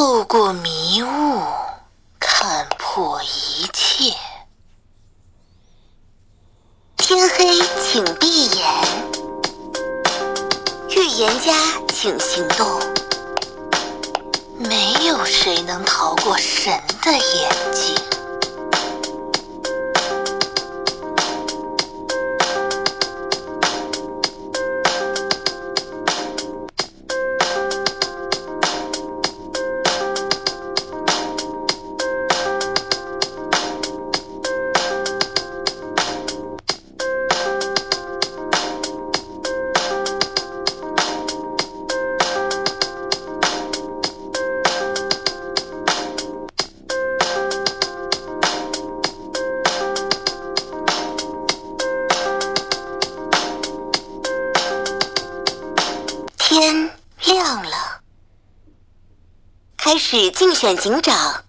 透过迷雾看破一切。天黑，请闭眼。预言家，请行动。没有谁能逃过神的眼睛。警长。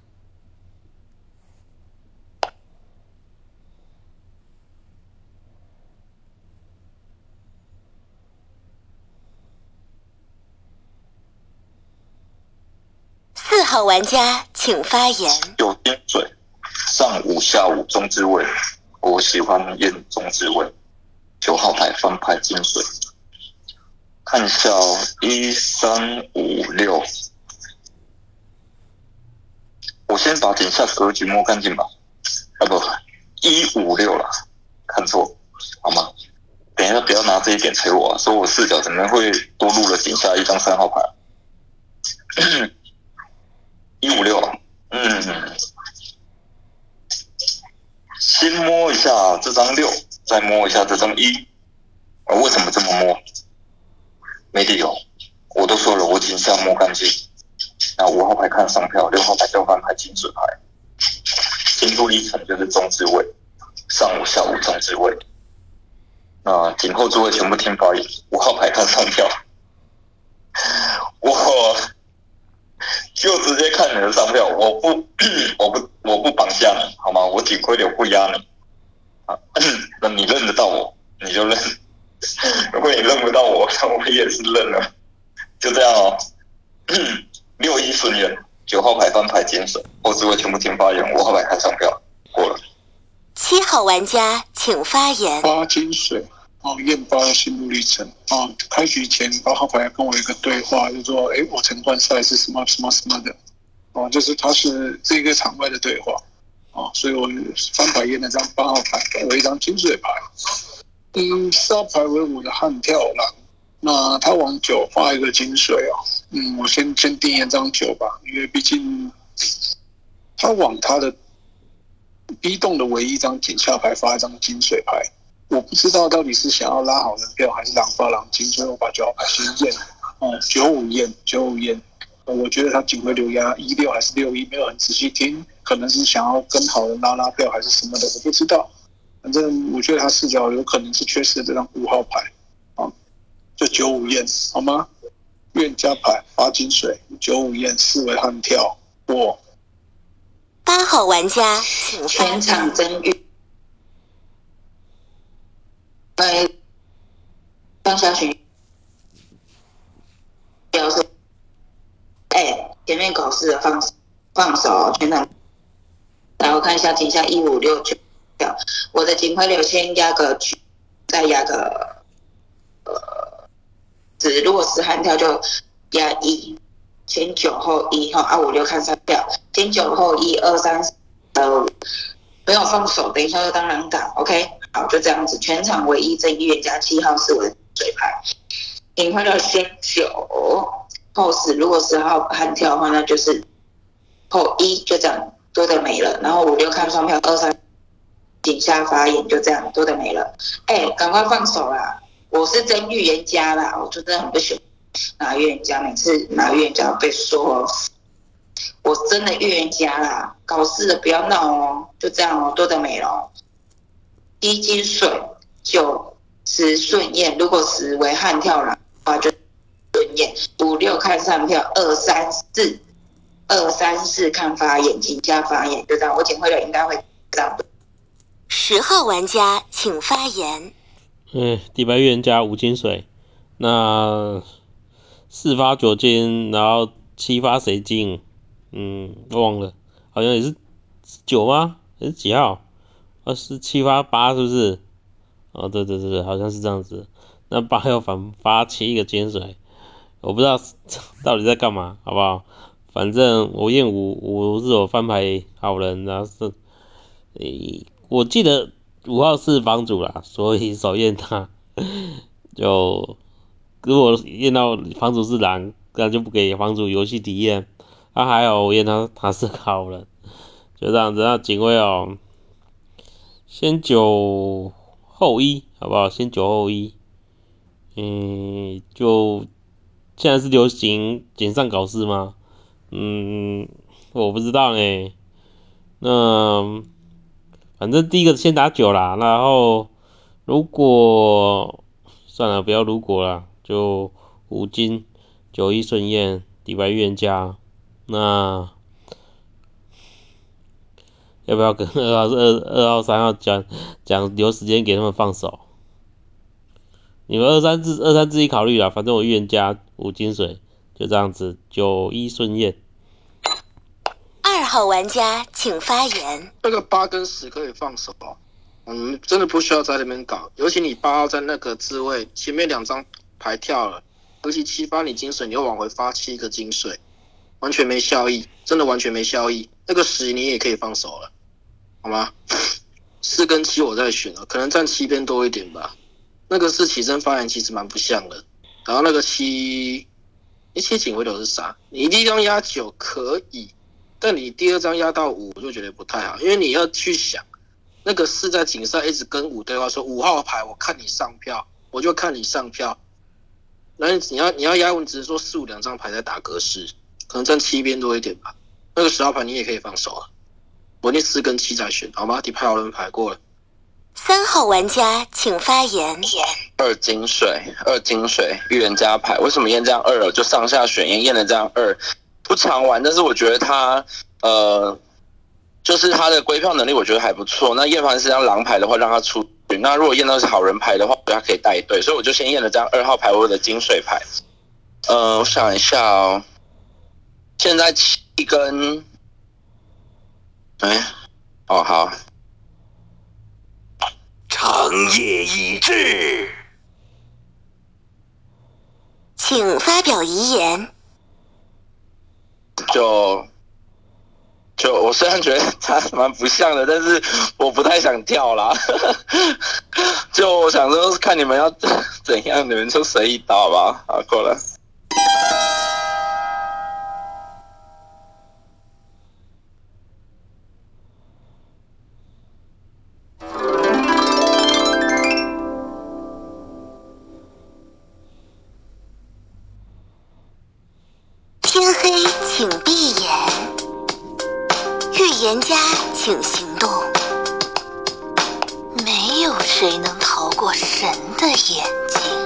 四号玩家请发言。有点嘴，上午、下午中之味，我喜欢验中之味。九号牌翻牌金水，看一下哦，一三五六，我先把等一下格局摸干净吧。啊不，一五六了，看错，好吗？等一下不要拿这一点催我、说我视角怎么会多录了顶下一张三号牌。一五六，嗯，先摸一下这张六，再摸一下这张一。啊，为什么这么摸？没理由，我都说了，我尽量摸干净。那五号牌看上票，六号牌交换牌金水牌，进度历程就是中置位，上午、下午中置位。那颈后座位全部听发言，五号牌看上票，我。就直接看你的上票，我不，我不，我不绑架你，好吗？我顶亏流不压你，啊，那你认得到我，你就认；如果你认不到我，那我也是认了，就这样哦。六一顺眼，九号牌翻牌金水，后置位全部听发言，五号牌看上票，过了。七号玩家请发言。八金水。哦，验八的心路历程啊！开局前八号牌跟我一个对话，就说：“哎，我陈冠赛是什么什么什么的，哦，就是他是这个场外的对话，哦，所以我翻牌验了张八号牌，我一张金水牌，嗯，四号牌为五的悍跳狼，那他往九发一个金水哦，嗯，我先先定一张九吧，因为毕竟他往他的 B 栋的唯一一张井下牌发一张金水牌。”我不知道到底是想要拉好人票，还是狼发狼金，所以我把九号牌先验。哦，九五验，九五验。我觉得他警徽留压一六还是六一，没有很仔细听，可能是想要跟好人拉拉票还是什么的，我不知道。反正我觉得他视角有可能是缺失这张五号牌。啊，就九五验，好吗？愿加牌发金水，九五验四位悍跳过。八号玩家全场真预。在放下去，表示，哎，前面考试的放放手，全场，然后看一下井下一五六九票，我的警徽流先压个九，再压个，呃，如果是悍跳就压一，前九后一哈，二五六看三票，前九后一二三，呃，没有放手，等一下就当然打，OK。好，就这样子，全场唯一正预言家七号是我的嘴牌，警徽流先九后十，如果十号悍跳的话，那就是后一，就这样多的没了。然后五六看双票，二三井下发言，就这样多的没了。哎，赶快放手啦！我是真预言家啦，我真的很不喜欢拿预言家，每次拿预言家被说，我真的预言家啦，搞事的不要闹哦，就这样哦，多的没了。一金水九十顺验，如果十为悍跳了话就顺验。五六看上票，二三四二三四看发言，请加发言，就这样。我警徽流应该会这样。十号玩家请发言。嗯，底牌预言家五金水，那四发九金，然后七发谁金？嗯，忘了，好像也是九吗？还是几号？二十七发八是不是？哦，对对对对，好像是这样子。那八要反发七个金水，我不知道到底在干嘛，好不好？反正我验五五是我翻牌好人，然后是，诶，我记得五号是房主啦，所以少验他。就如果验到房主是狼，那就不给房主游戏体验。他还好，我验他他是好人，就这样子。那警卫哦，先九后一，好不好？先九后一。嗯，就现在是流行简上搞事吗？嗯，我不知道呢。那反正第一个先打九啦，然后如果算了，不要如果了，就五金九一顺验底白预言家。那要不要跟二号、二二号、三号讲讲留时间给他们放手？你们二三自二三自己考虑啦，反正我预言家五金水就这样子，九一顺验。二号玩家请发言。这个八跟十可以放手哦，嗯，真的不需要在那边搞，尤其你八号在那个自位前面两张牌跳了，尤其七发你金水，你又往回发七个金水，完全没效益，真的完全没效益。那个十你也可以放手了，好吗？四跟七我在选了，可能占七边多一点吧。那个是起身发言，其实蛮不像的。然后那个七，一七警徽流是啥？你第一张压九可以，但你第二张压到五，我就觉得不太好，因为你要去想，那个四在警上一直跟五对话，说五号牌我看你上票，我就看你上票。那你要你要压问，只是说四五两张牌在打格式，可能占七边多一点吧。那个十号牌你也可以放手啊，我那四跟七在选，好吗？底牌好人牌过了。三号玩家请发言。二金水，二金水预言家牌，为什么验这样二？就上下选验验了这样二，不常玩，但是我觉得他呃，就是他的归票能力，我觉得还不错。那验盘是张狼牌的话，让他出局。那如果验到是好人牌的话，他可以带队，所以我就先验了这样二号牌，我的金水牌。呃，我想一下哦，现在七跟，哎，哦好。长夜已至，请发表遗言。就就我虽然觉得他蛮不像的，但是我不太想跳啦。就我想说，看你们要怎样，你们就随意打吧。好，过了。预言家，请行动。没有谁能逃过神的眼睛。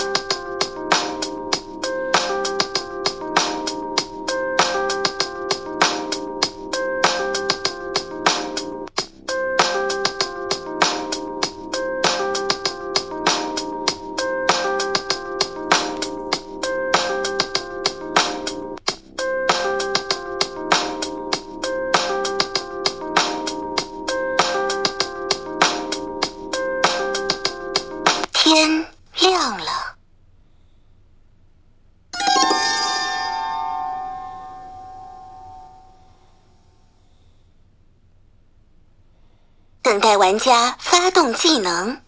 家发动技能。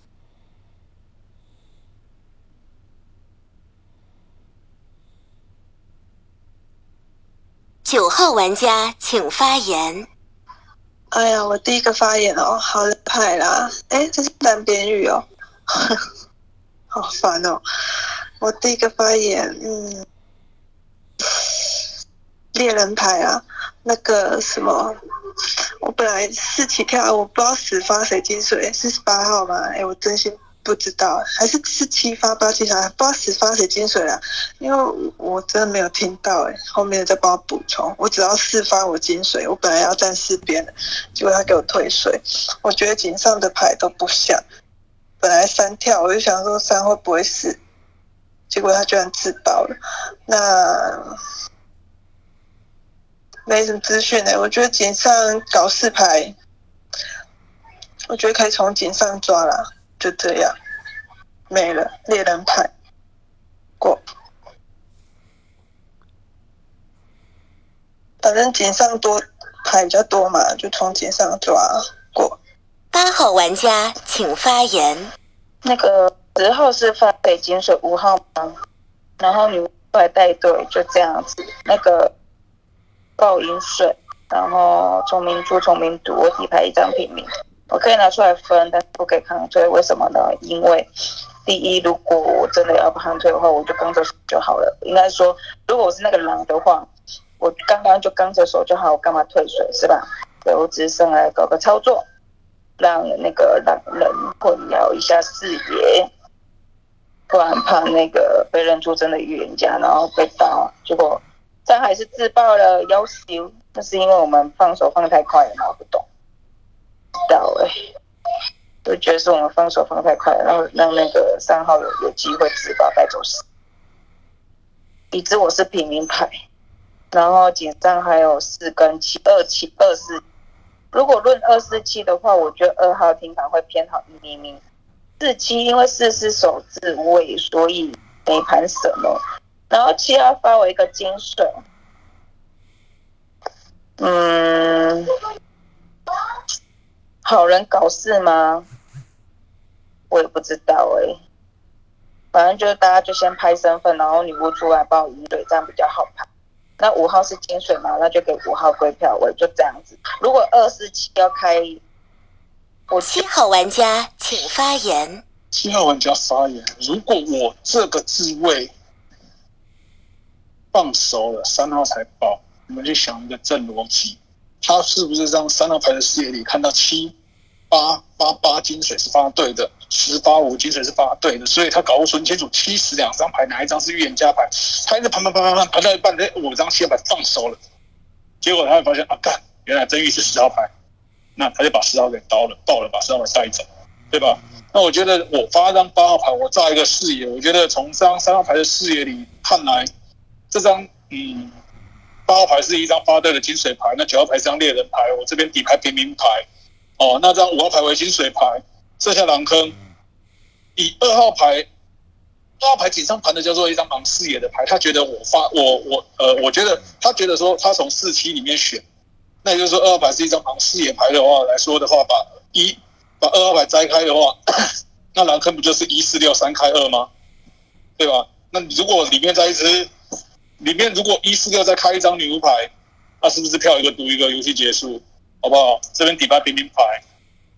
九号玩家请发言。哎呀，我第一个发言哦，好人牌啦，哎，这是单边语哦，好烦哦。我第一个发言，嗯，猎人牌啊，那个什么，我本来四起跳，我不知道十发谁金水，是八号吗？哎，我真心不知道，还是是七发八七发，不知道十发谁金水了？因为我真的没有听到，哎，后面再帮我补充。我只要四发我金水，我本来要站四边的，结果他给我退水。我觉得井上的牌都不像，本来三跳，我就想说三会不会死，结果他居然自爆了。那没什么资讯呢。我觉得井上搞四牌，我觉得可以从井上抓了，就这样，没了。猎人牌过，反正井上多牌比较多嘛，就从井上抓过。八号玩家请发言。那个十号是发给井水五号吗？然后你过来带队，就这样子。那个爆饮水，然后聪明猪、聪明赌，我底牌一张平民，我可以拿出来分，但是不可以抗退。为什么呢？因为第一，如果我真的要抗退的话，我就刚着手就好了。应该说，如果我是那个狼的话，我刚刚就刚着手就好，我干嘛退水是吧？对我只是上来搞个操作。让那个狼人混淆一下视野，不然怕那个被认出真的预言家，然后被打，结果张海是自爆了，要求那是因为我们放手放太快了嘛？不懂，知道哎，都觉得是我们放手放太快了，然后让那个三号有有机会自爆带走死。已知我是平民牌，然后井上还有四跟七二七二四。如果论二四七的话，我觉得二号听盘会偏好一厘米。四七因为四是手字位，所以没盘什么。然后七号发我一个金水，嗯，好人搞事吗？我也不知道哎。反正就是大家就先拍身份，然后女巫出来帮我赢队，这样比较好拍。那五号是金水嘛？那就给五号归票位，就这样子。如果二四七要开，我七号玩家请发言。七号玩家发言。如果我这个自位放熟了，三号才爆，你们就想一个正逻辑，他是不是让三号牌的视野里看到七？八八八金水是发对的，十八五金水是发对的，所以他搞不清楚七十两张牌哪一张是预言家牌，他一直盘盘盘盘盘盘到一半，哎，五张七号牌放手了，结果他会发现啊，干，原来真预是十号牌，那他就把十号给刀了，爆了，把十号牌带走，对吧？那我觉得我发张八号牌，我炸一个视野，我觉得从这张三号牌的视野里看来，这张嗯八号牌是一张八对的金水牌，那九号牌是张猎人牌，我这边底牌平民牌。哦，那张五号牌为金水牌，剩下狼坑。以二号牌，二号牌井上盘的叫做一张盲视野的牌，他觉得我发我我呃，我觉得他觉得说他从四七里面选，那也就是说二号牌是一张盲视野牌的话来说的话，把一把二号牌摘开的话，那狼坑不就是一四六三开二吗？对吧？那你如果里面再一只，里面如果一四六再开一张女巫牌，那是不是票一个赌一个游戏结束？好不好？这边底牌平民牌，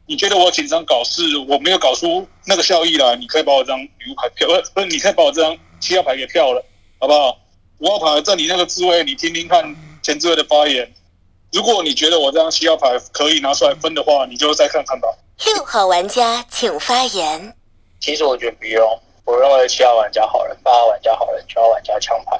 你觉得我紧张搞事，我没有搞出那个效益来，你可以把我这张女巫牌票，不 不是，你可以把我这张七号牌给票了，好不好？五号牌在你那个滋位，你听听看前置位的发言。如果你觉得我这张七号牌可以拿出来分的话，你就再看看吧。六号玩家请发言。其实我觉得不用，我认为七号玩家好人，八号玩家好人，九号玩家枪牌。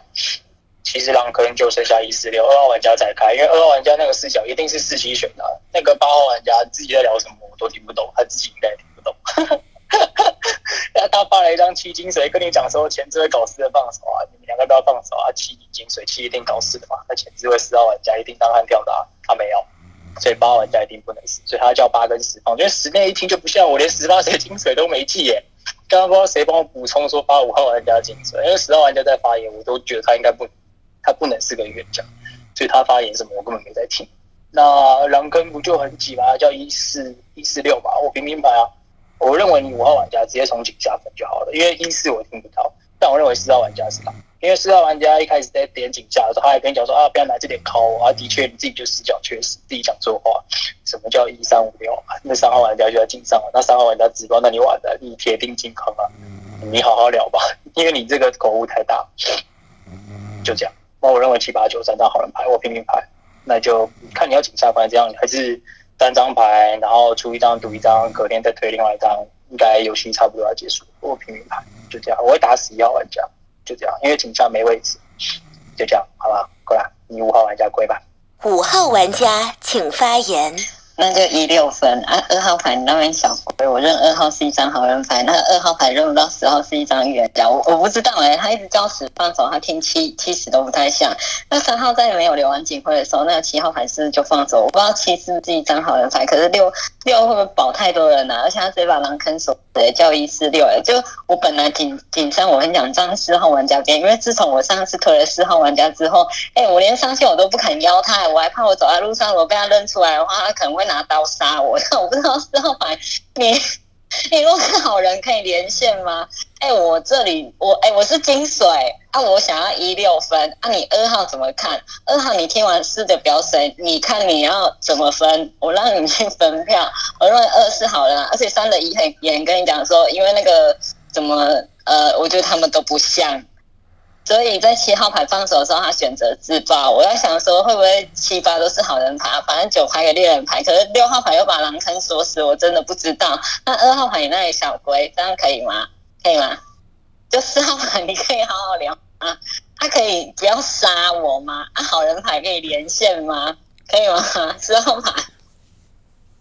其实狼坑就剩下一四六，二号玩家才开，因为二号玩家那个视角一定是四七选的，那个八号玩家自己在聊什么我都听不懂，他自己应该也听不懂。那他发了一张七金水，跟你讲说前置位搞事的放手啊，你们两个都要放手啊，七金水七一定搞事的嘛，那前置位四号玩家一定当悍跳的啊，他没有，所以八号玩家一定不能死，所以他叫八跟十放，因为十那一听就不像我，连十八谁金水都没记耶，刚刚不知道谁帮我补充说八五号玩家金水，因为十号玩家在发言，我都觉得他应该不。他不能是个预言家，所以他发言什么我根本没在听。那狼坑不就很挤吗？叫一四一四六吧，我平民牌啊。我认为你五号玩家直接从井下分就好了，因为一四我听不到。但我认为四号玩家是他，因为四号玩家一开始在点井下的时候，他还跟你讲说啊，不要拿这点考我啊。的确，你自己就视角缺失，自己讲错话。什么叫一三五六？那三号玩家就在井上了，那三号玩家直播，那你完了，你铁定进坑了。你好好聊吧，因为你这个口误太大。就这样。那我认为七八九三张好人牌我平民牌，那就看你要警下牌这样，还是单张牌，然后出一张赌一张，隔天再推另外一张，应该游戏差不多要结束。我平民牌就这样，我会打死一号玩家，就这样，因为警下没位置，就这样，好吧？过来，你五号玩家归吧。五号玩家请发言。那就一六分啊。二号牌那边小龟，我认二号是一张好人牌，那二号牌认不到十号是一张预言家，我我不知道哎、他一直叫十放手，他听七七十都不太像。那三号在没有留完警徽的时候，那七号牌是不是就放手？我不知道七是不是一张好人牌，可是六六会不会保太多人啊？而且他直接把狼坑锁死、欸，叫一四六哎，就我本来紧紧张，我跟你讲，这样四号玩家边，因为自从我上次推了四号玩家之后，哎、我连上线我都不肯邀他，我还怕我走在路上，我被他认出来的话，他可能会拿刀杀我。我不知道四号牌，你你如果是好人，可以连线吗？哎、我这里我哎、我是金水啊，我想要一六分啊，你二号怎么看？二号你听完四的表水，你看你要怎么分？我让你去分票。我认为二是好人、啊，而且三的一很严跟你讲说，因为那个怎么呃，我觉得他们都不像。所以在七号牌放手的时候，他选择自爆。我在想说，会不会七八都是好人牌？反正九牌给猎人牌，可是六号牌又把狼坑锁死，我真的不知道。那二号牌你那里小龟，这样可以吗？可以吗？就四号牌你可以好好聊啊，他可以不要杀我吗？啊，好人牌可以连线吗？可以吗？四号牌。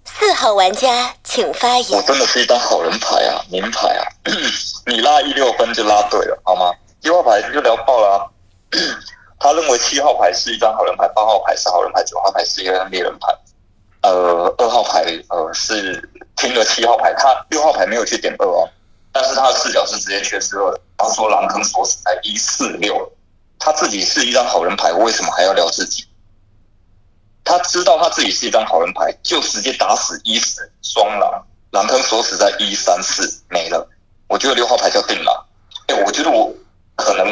四号玩家请发言我。真的是一张好人牌啊，名牌啊！你拉一六分就拉对了，好吗？七号牌就聊爆了、啊。他认为七号牌是一张好人牌，八号牌是好人牌，九号牌是一张猎人牌。呃，二号牌呃是听了七号牌，他六号牌没有去点二哦，但是他的视角是直接缺失二的。他说狼坑锁死在一四六，他自己是一张好人牌，为什么还要聊自己？他知道他自己是一张好人牌，就直接打死一死双狼，狼坑锁死在一三四没了。我觉得六号牌叫定狼，哎、我觉得我可能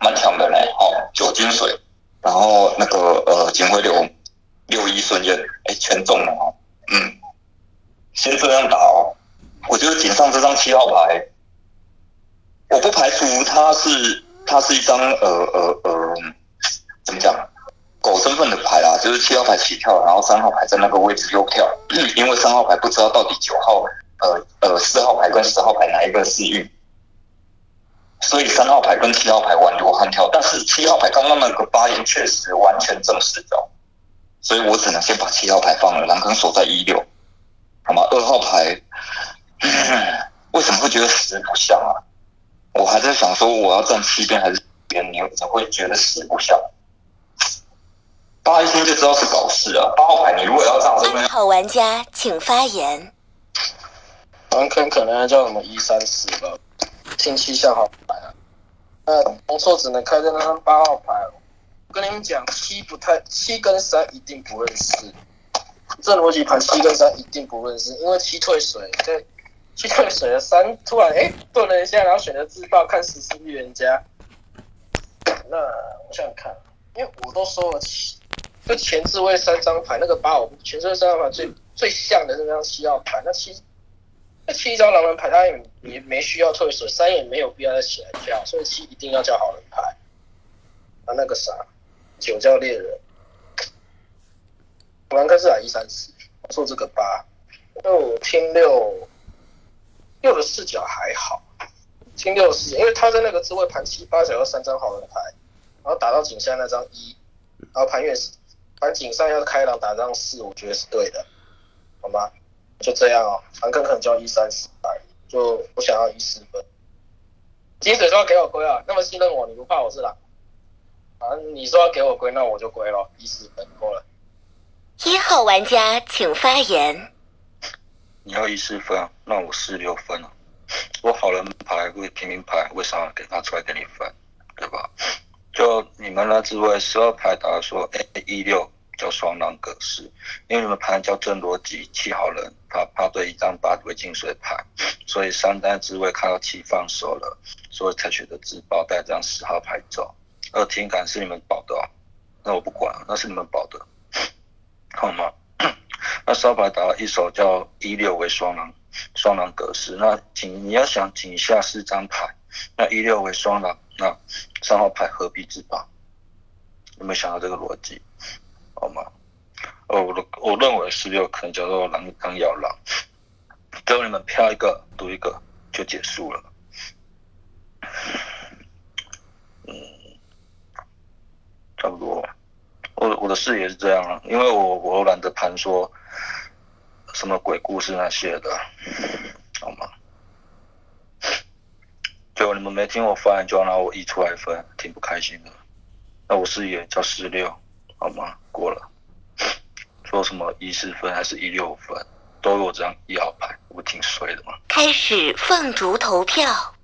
蛮强的嘞，哦，九金水，然后那个呃警徽流六一顺验，哎、全中了哦，嗯，先这样打哦。我觉得警上这张七号牌，我不排除他是他是一张呃呃呃怎么讲？狗身份的牌啦，就是七号牌起跳，然后三号牌在那个位置又跳，因为三号牌不知道到底九号、呃呃四号牌跟十号牌哪一个是运，所以三号牌跟七号牌玩流悍跳，但是七号牌刚刚那个发言确实完全正视角，所以我只能先把七号牌放了，狼坑锁在一六，好吗？二号牌、为什么会觉得十不像啊？我还在想说我要站七边还是边，你怎么会觉得十不像？八一听就知道是搞事啊！八号牌，你如果要炸这边，好玩家请发言。狼坑可能要叫什么一三四吧，听七像好牌啊。那红错只能开在那张八号牌哦。我跟你们讲，七不太，七跟三一定不认识。这逻辑盘七跟三一定不认识，因为七退水，对，七退水了，三突然哎顿了一下，然后选择自爆看十四预言家。那我想想看，因为我都说了七，就前置位三张牌，那个八我前置位三张牌最最像的那张七号牌，那七那七张狼人牌，他也没没需要退水，三也没有必要再起来叫，所以七一定要叫好人牌。啊，那个啥，九叫猎人，狼坑是打一三四，我做这个八，那我听六六的视角还好，听六的视角，因为他在那个置位盘七八角要三张好人牌，然后打到井下那张一，然后盘月盘井上要开狼打张四，我觉得是对的，好吗？就这样哦，狼坑可能就要一三四百，就我想要一四分。金水说要给我归啊，那么信任我，你不怕我是狼？反正你说要给我归，那我就归了，一四分够了。一号玩家请发言。你要一四分啊，那我四六分啊。我好人牌为平民牌，为啥给拿出来给你分，对吧？就你们那只位十二牌打说，哎，一六叫双狼格式，因为你们牌叫正逻辑七号人，他怕对一张八为进水牌，所以三单之位看到七放手了，所以才选择自爆带张十号牌走。二听感是你们保的、哦，那我不管，那是你们保的，好吗？那烧牌打了一手叫一六为双狼，双狼格式。那井你要想井下四张牌，那一六为双狼，那三号牌何必自爆？有没有想到这个逻辑？好吗？哦，我的我认为十六可能叫做狼刚咬狼，最后你们飘一个赌一个就结束了。嗯，差不多。我我的视野是这样了，因为我我懒得盘说什么鬼故事那些的，好吗？就你们没听我发言就要拿我一出来分，挺不开心的。那我视野叫十六，好吗？过了。说什么一四分还是一六分，都有这张一号牌，不挺衰的吗。开始凤竹投票。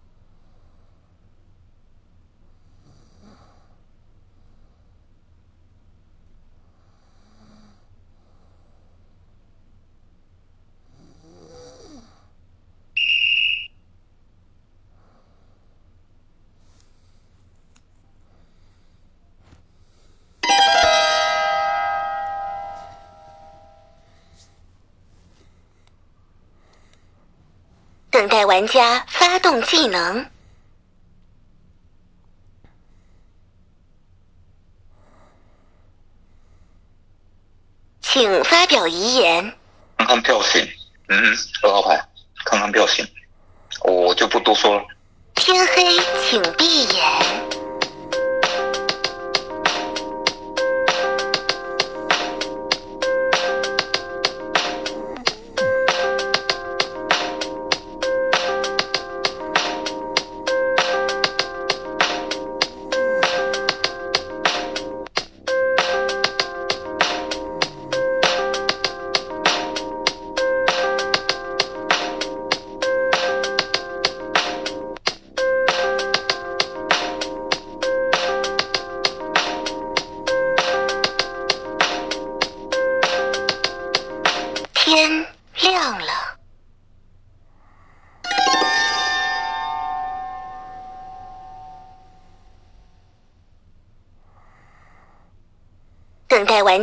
等待玩家发动技能，请发表遗言。看看票型，嗯，二号牌，看看票型，我就不多说了。天黑，请闭眼。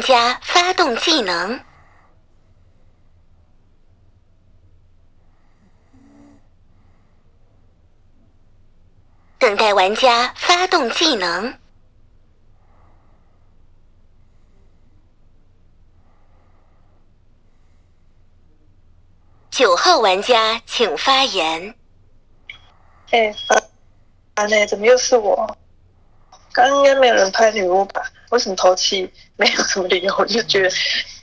家发动技能，等待玩家发动技能。九号玩家请发言。哎，啊，那？怎么又是我？刚刚应该没有人拍女巫吧？为什么投七？没有什么理由，我就觉得，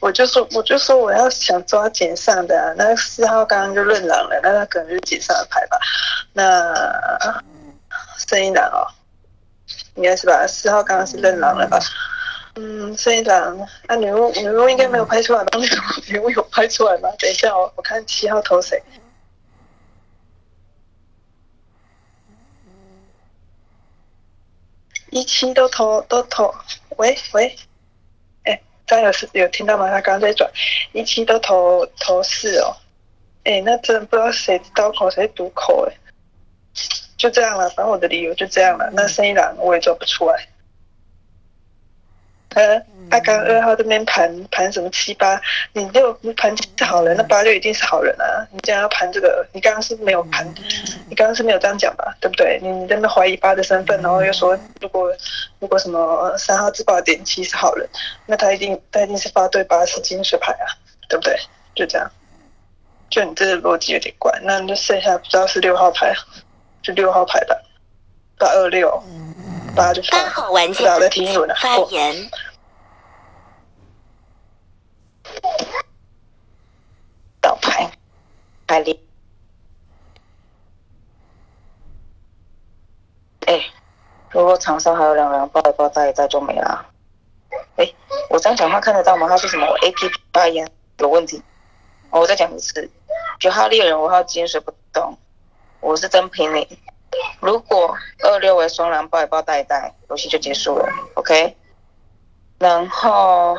我就说，我就说我要想抓捡上的、啊，那四号刚刚就认狼了，那他可能就是捡上的牌吧？那声音狼哦，应该是吧？四号刚刚是认狼了吧？嗯，声音狼，那女巫女巫应该没有拍出来吧？女 巫女巫有拍出来吗？等一下哦，我看七号投谁。一期都投都投，喂喂，哎，张有是有听到吗？他刚刚在转，一期都投投四哦，哎，那真不知道谁刀口谁毒口哎，就这样了，反正我的理由就这样了。那生意难我也做不出来。呃，他刚二号这边盘盘什么七八，你六盘七是好人，那八六一定是好人啊！你这样要盘这个，你刚刚是没有盘，你刚刚是没有这样讲吧？对不对？你你在那怀疑八的身份，然后又说如果如果什么三号自爆点七是好人，那他一定他一定是八对八是金水牌啊，对不对？就这样，就你这个逻辑有点怪，那就剩下不知道是六号牌，就六号牌吧，八二六。八就八号玩家发言。倒牌，牌里。哎，如果场上还有两人抱一抱带一带就没了。哎，我这样讲话看得到吗？他说什么？我 A P P 发言有问题。我再讲一次，九号猎人五号金水不动，我是真凭你。如果二六为双狼抱一抱带一带，游戏就结束了，OK。然后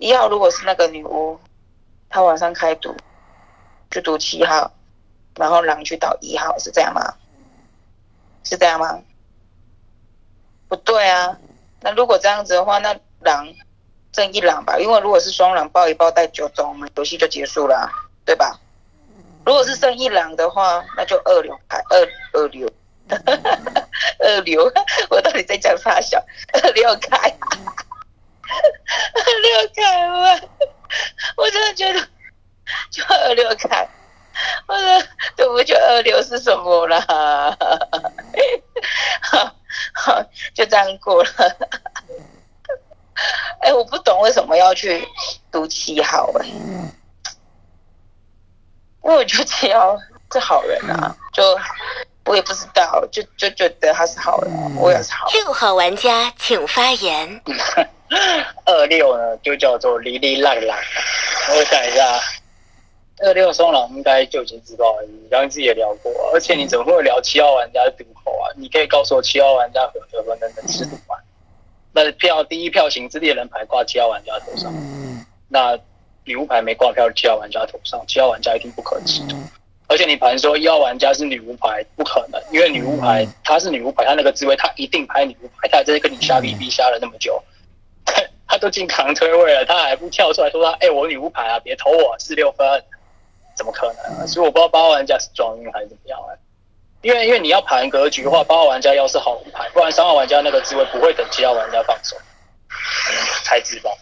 一号如果是那个女巫，她晚上开赌，就赌七号，然后狼去倒一号，是这样吗？是这样吗？不对啊，那如果这样子的话，那狼正一狼吧，因为如果是双狼抱一抱带九种，我们游戏就结束了，对吧？如果是剩一狼的话，那就二流牌二二流，二流，我到底在讲啥小？二流开，二六开吗？我真的觉得就二六开，我说对不就二六是什么啦？好，好，就这样过了。哎，我不懂为什么要去读七号哎、因为我觉得七号是好人啊，就我也不知道，就就觉得他是好人，我也是好人。六号玩家请发言。二六呢，就叫做哩哩浪浪。我想一下，二六双狼应该就已经知道了，你刚刚自己也聊过，而且你怎么会聊七号玩家的赌口啊？你可以告诉我七号玩家和得分能能吃赌吗？那票第一票型之猎人牌挂七号玩家头上，那女巫牌没挂票七号玩家头上，七号玩家一定不可能吃赌。而且你盘说一号玩家是女巫牌，不可能，因为女巫牌她是女巫牌，她那个滋味她一定拍女巫牌，她还在跟你瞎逼逼瞎了那么久，他都进扛推位了，他还不跳出来说他，哎、我女巫牌啊，别投我四六分，怎么可能、啊？所以我不知道八号玩家是装晕还是怎么样啊。因为因为你要盘格局的话，八号玩家要是好牌，不然三号玩家那个滋味不会等七号玩家放手，才知道。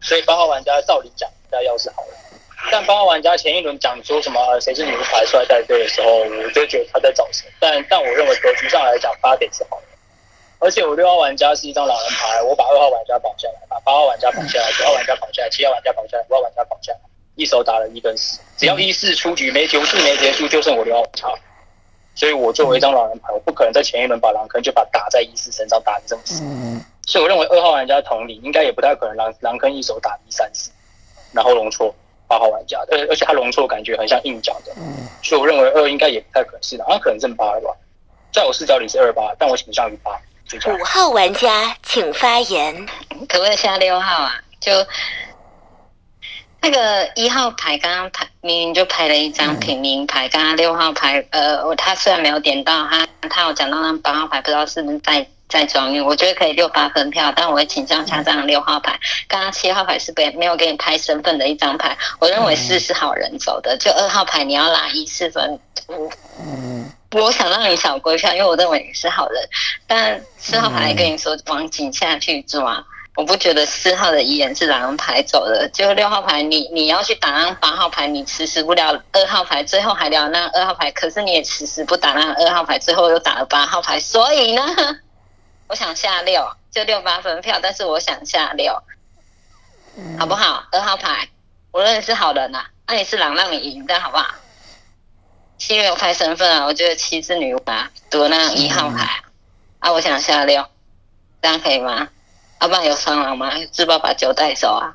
所以八号玩家照理讲应该要是好人，但八号玩家前一轮讲说什么谁是女巫牌出来带队的时候，我就觉得他在找谁。但但我认为格局上来讲，八点是好人。而且我六号玩家是一张狼人牌，我把二号玩家绑下来，把八号玩家绑下来，九号玩家绑下来，七号玩家绑下来，五号玩家绑下来，一手打了一跟四，只要一四出局没游戏没结束，就剩我六号玩家。所以我作为一张狼人牌，我不可能在前一轮把狼坑就把打在一四身上打的这么死。所以我认为二号玩家同理应该也不太可能狼狼坑一手打一三四，然后龙错八号玩家，而而且他龙错感觉很像硬角的，所以我认为二应该也不太可能是狼，他可能正八了吧，在我视角里是二八，但我倾向于八。五号玩家请发言。可不可以下六号啊？就那个一号牌刚刚牌明明就拍了一张平民牌，刚刚六号牌，呃，我他虽然没有点到，他他有讲到那八号牌，不知道是不是在在装运，我觉得可以六八分票，但我会倾向下这张六号牌。刚刚七号牌是被没有给你拍身份的一张牌，我认为四是好人走的，就二号牌你要拉一四分，我我想让你少归票，因为我认为你是好人，但四号牌跟你说往井下去抓。我不觉得四号的遗言是狼人牌走的，就六号牌你你要去打那八号牌，你迟迟不了二号牌，最后还聊那二号牌，可是你也迟迟不打那二号牌，最后又打了八号牌，所以呢，我想下六，就六八分票，但是我想下六，好不好？二号牌，我认为是好人呐、那你是狼让你赢的好不好？七没有拍身份啊，我觉得七是女巫啊，读那一号牌啊，我想下六，这样可以吗？要不然有双狼吗？自爆把九带走啊！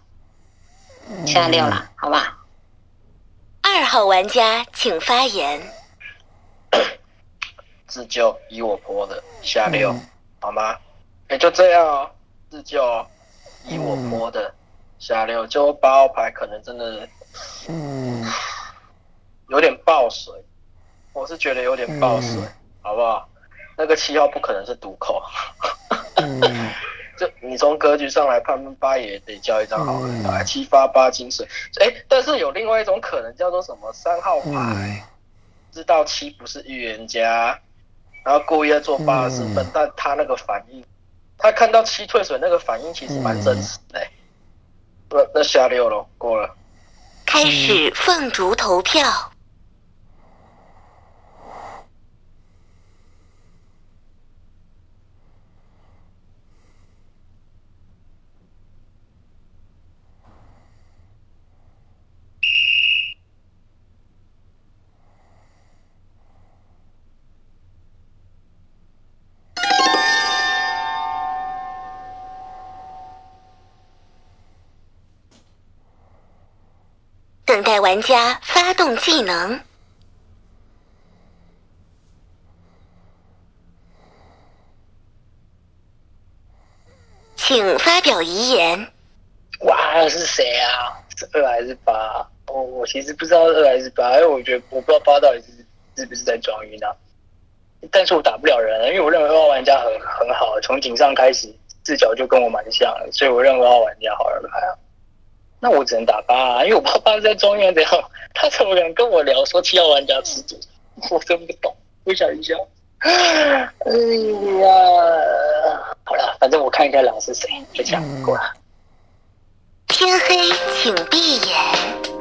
下六啦，好吧？二号玩家请发言。自救以我婆的下六，好吗？也、就这样哦，自救以我摸的下六，就八号牌可能真的，有点爆水，我是觉得有点爆水，好不好？那个七号不可能是毒口，就你从格局上来判，八也得交一张好人牌，七发八金水，哎，但是有另外一种可能叫做什么三号牌，知道七不是预言家，然后故意要做八的身份，但他那个反应，他看到七退水那个反应其实蛮真实的、欸。那那下六了，过了。开始凤竹投票。等待玩家发动技能。请发表遗言。哇，是谁啊？是二还是八？我我其实不知道二还是八，因为我觉得我不知道八到底是是不是在装晕啊。但是我打不了人，因为我认为二号玩家很很好，从井上开始视角就跟我蛮像，所以我认为二号玩家好人牌啊。那我只能打八啊，因为我不知道八在中原怎样，他怎么可能跟我聊说七号玩家吃主？我真不懂，我想一下。哎呀，好了，反正我看一下狼是谁，就这样过了。天黑，请闭眼。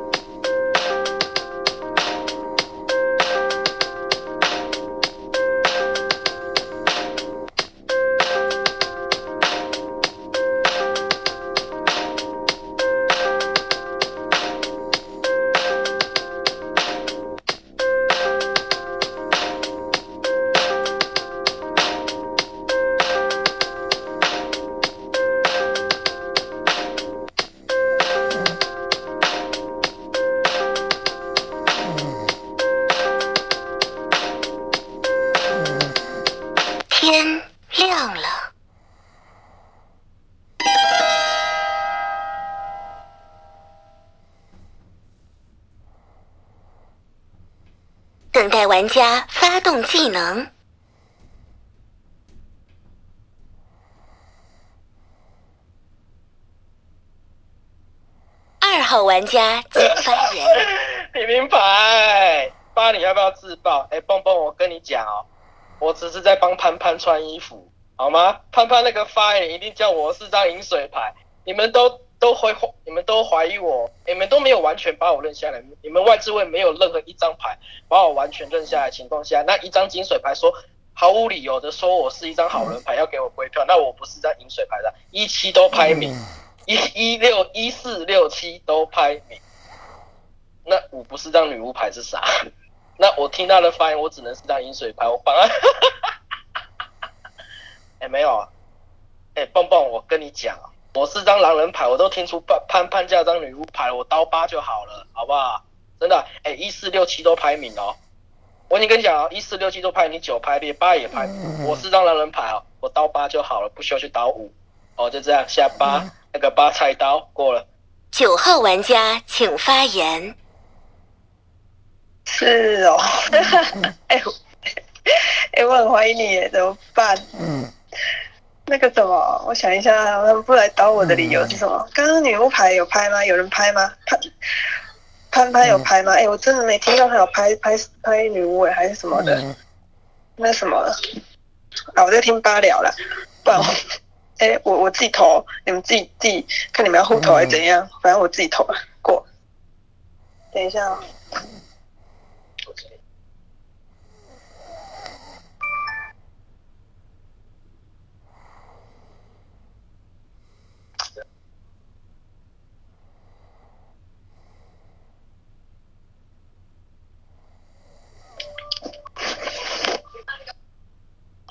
玩家请发言。平民牌，八你要不要自爆？哎，蹦蹦，我跟你讲哦，我只是在帮潘潘穿衣服，好吗？潘潘那个发言一定叫我是张饮水牌，你们都都会，你们都怀疑我，你们都没有完全把我认下来，你们外置位没有任何一张牌把我完全认下来情况下，那一张金水牌说毫无理由的说我是一张好人牌，要给我归票，那我不是张饮水牌的，一期都拍名。一一六一四六七都拍名，那五不是张女巫牌是啥？那我 听他的发言，我只能是张饮水牌。我帮他，哎没有啊，哎蹦蹦，我跟你讲，我是张狼人牌，我都听出潘潘潘叫张女巫牌，我刀八就好了，好不好？真的，哎一四六七都排名哦，我已经跟你讲了，一四六七都排，你九排列八也排，我是张狼人牌哦，我刀八就好了，不需要去刀五，哦就这样下八。那个八菜刀过了。九号玩家请发言。是哦，哎，哎，我很怀疑你，怎么办？嗯，那个怎么？我想一下，他们不来刀我的理由是什么？刚刚女巫牌有拍吗？有人拍吗？潘潘潘有拍吗？哎，我真的没听到他有拍拍拍女巫哎，还是什么的？那什么？啊，我在听八聊了，不然。哎，我我自己投，你们自己自己看你们要互投还是怎样，反正我自己投了过。等一下。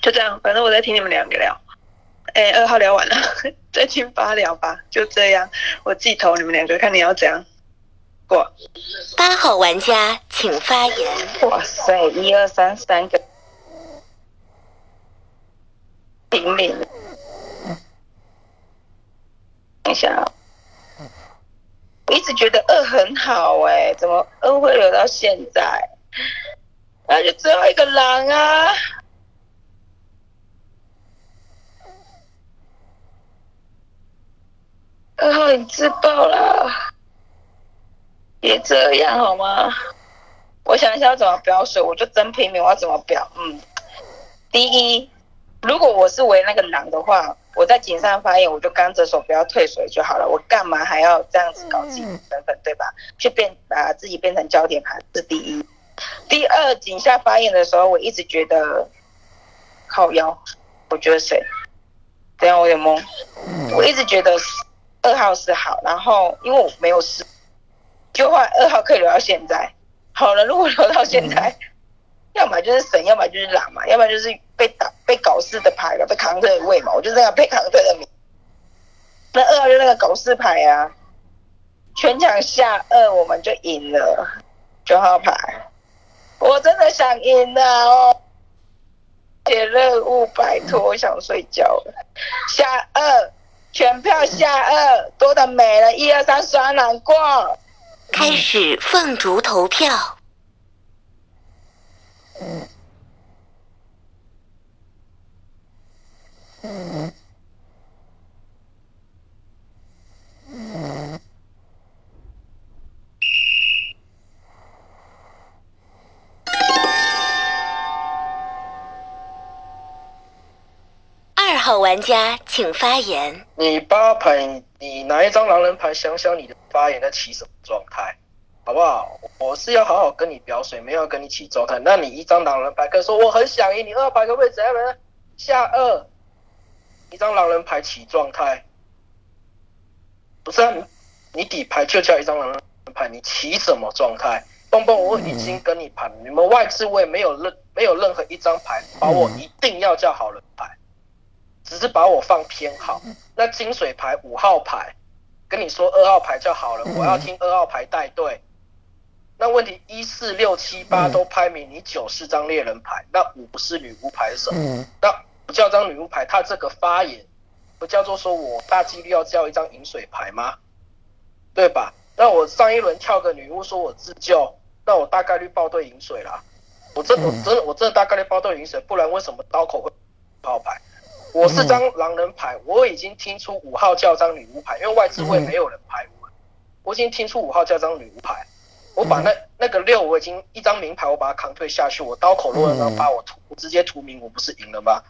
就这样，反正我在听你们两个聊。哎，二号聊完了，再听八聊吧。就这样，我自己投你们两个，看你要怎样过。八号玩家请发言。哇塞，一二三三个平民。等一下，我一直觉得二很好哎，怎么二会留到现在？那就最后一个狼啊！二号你自爆了，别这样好吗？我想一下要怎么表水，我就真拼命，我要怎么表？嗯，第一，如果我是为那个狼的话，我在井上发言，我就刚着手不要退水就好了，我干嘛还要这样子搞自己身份，对吧？去变把自己变成焦点盘，是第一。第二，井下发言的时候，我一直觉得靠腰，我觉得谁？等下我有点懵，我一直觉得。二号是好，然后因为我没有事，就话二号可以留到现在。好了，如果留到现在，要么就是神，要么就是狼嘛，要么就是被打被搞事的牌了，被扛队的位嘛，我就这样被扛队的名。那二号就那个搞事牌啊，全场下二我们就赢了。九号牌，我真的想赢了哦。写任务，拜托，我想睡觉了。下二。全票下二，多的没了，一二三，刷难过。开始凤竹投票。好，玩家请发言。你八牌，你拿一张狼人牌，想想你的发言在起什么状态，好不好？我是要好好跟你表水，没有跟你起状态。那你一张狼人牌，可以说我很想赢，你二牌可不可以怎样呢？下二，一张狼人牌起状态，不是啊？你底牌就叫一张狼人牌，你起什么状态？蹦蹦，我已经跟你盘，你们外置位没有任没有任何一张牌把我一定要叫好人牌。只是把我放偏好，那金水牌五号牌，跟你说二号牌就好了，我要听二号牌带队。那问题一四六七八都拍明，你九是张猎人牌，那五不是女巫牌手，那叫张女巫牌，他这个发言不叫做说我大几率要叫一张饮水牌吗？对吧？那我上一轮跳个女巫说我自救，那我大概率爆对饮水啦。我真我真的我真的大概率爆对饮水，不然为什么刀口会号牌？我是张狼人牌，我已经听出五号叫张女巫牌，因为外置位没有人牌我，我已经听出五号叫张女巫牌。我把那那个六我已经一张名牌，我把它扛退下去，我刀口落了，然后把我屠，我直接屠名，我不是赢了吗？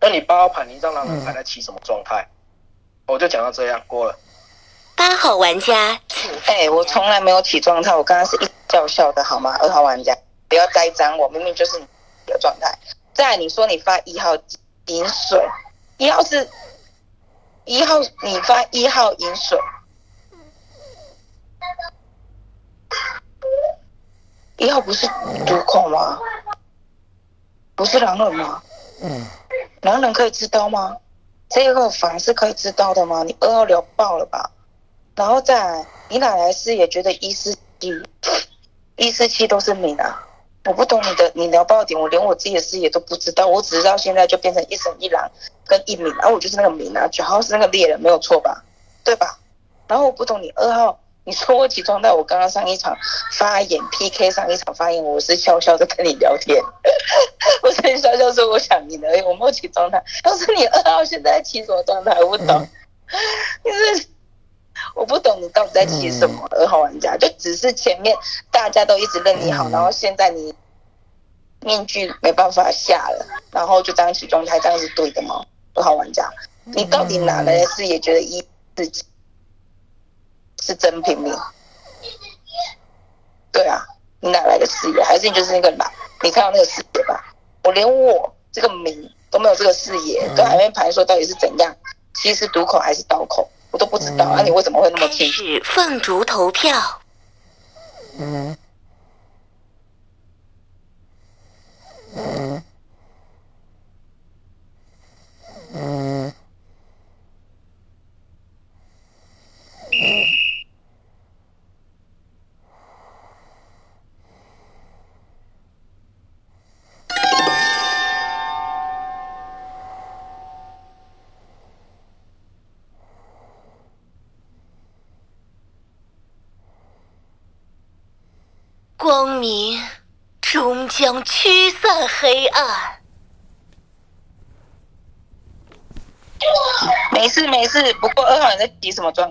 那你八号牌，你一张狼人牌在起什么状态？我就讲到这样过了。八号玩家，请哎、我从来没有起状态，我刚刚是一叫笑的好吗？二号玩家，不要栽赃我，明明就是你的状态。再来你说你发一号饮水，一号是一号，你发一号饮水，一号不是毒控吗？不是狼人吗？狼人可以知道吗？这个房是可以知道的吗？你二号聊爆了吧？然后再来，你奶奶是也觉得一四七、一四七都是你啊？我不懂你的你聊爆点，我连我自己的视野都不知道，我只知道现在就变成一神一狼跟一敏，然后我就是那个敏啊，九号是那个猎人，没有错吧？对吧？然后我不懂你二号，你说我起状态，我刚刚上一场发言 PK 上一场发言，我是悄悄的跟你聊天，我是笑笑说我想你而已，我没有起状态。要是你二号现在起什么状态，我不懂，你是我不懂你到底在起什么。二号玩家就只是前面大家都一直认你好，然后现在你面具没办法下了，然后就这样起状态，这样是对的吗？二号玩家，你到底哪来的视野觉得一自己是真平民？对啊，你哪来的视野？还是你就是那个狼？你看到那个视野吧？我连我这个名都没有这个视野，都还没盘说到底是怎样，其实是毒口还是刀口，我都不知道。啊，你为什么会那么开清楚？始凤竹投票。光明终将驱散黑暗。没事没事，不过二号你在起什么状